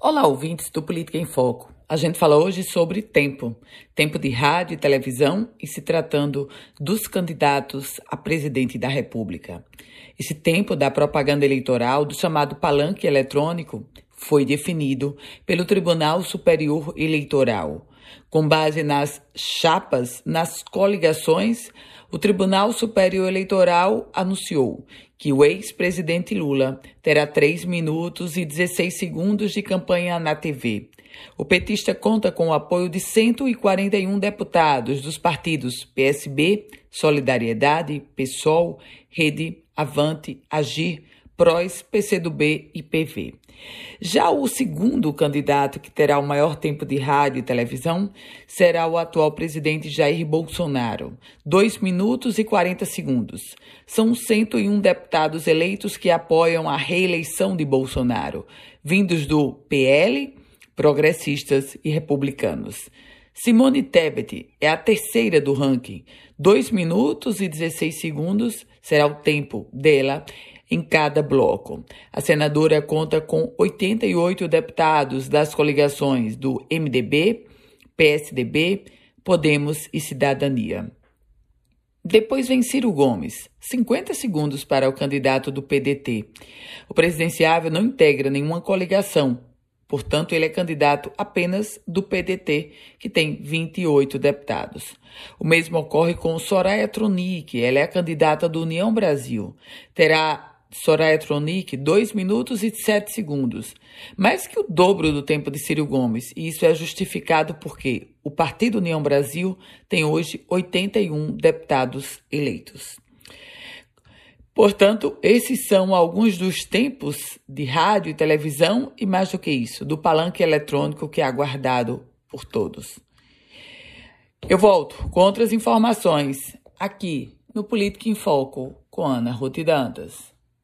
Olá, ouvintes do Política em Foco. A gente fala hoje sobre tempo, tempo de rádio e televisão e se tratando dos candidatos a presidente da República. Esse tempo da propaganda eleitoral, do chamado palanque eletrônico, foi definido pelo Tribunal Superior Eleitoral. Com base nas chapas, nas coligações, o Tribunal Superior Eleitoral anunciou que o ex-presidente Lula terá 3 minutos e 16 segundos de campanha na TV. O petista conta com o apoio de 141 deputados dos partidos PSB, Solidariedade, PSOL, Rede, Avante, Agir, PROS, PCdoB e PV. Já o segundo candidato que terá o maior tempo de rádio e televisão será o atual presidente Jair Bolsonaro, 2 minutos e 40 segundos. São 101 deputados eleitos que apoiam a reeleição de Bolsonaro, vindos do PL, progressistas e republicanos. Simone Tebet é a terceira do ranking. 2 minutos e 16 segundos será o tempo dela em cada bloco. A senadora conta com 88 deputados das coligações do MDB, PSDB, Podemos e Cidadania. Depois vem Ciro Gomes, 50 segundos para o candidato do PDT. O presidenciável não integra nenhuma coligação, Portanto, ele é candidato apenas do PDT, que tem 28 deputados. O mesmo ocorre com Soraya Tronic, ela é a candidata do União Brasil. Terá Soraya Tronic 2 minutos e 7 segundos, mais que o dobro do tempo de Ciro Gomes, e isso é justificado porque o Partido União Brasil tem hoje 81 deputados eleitos. Portanto, esses são alguns dos tempos de rádio e televisão e mais do que isso, do palanque eletrônico que é aguardado por todos. Eu volto com outras informações aqui no Política em Foco com Ana Ruth Dantas.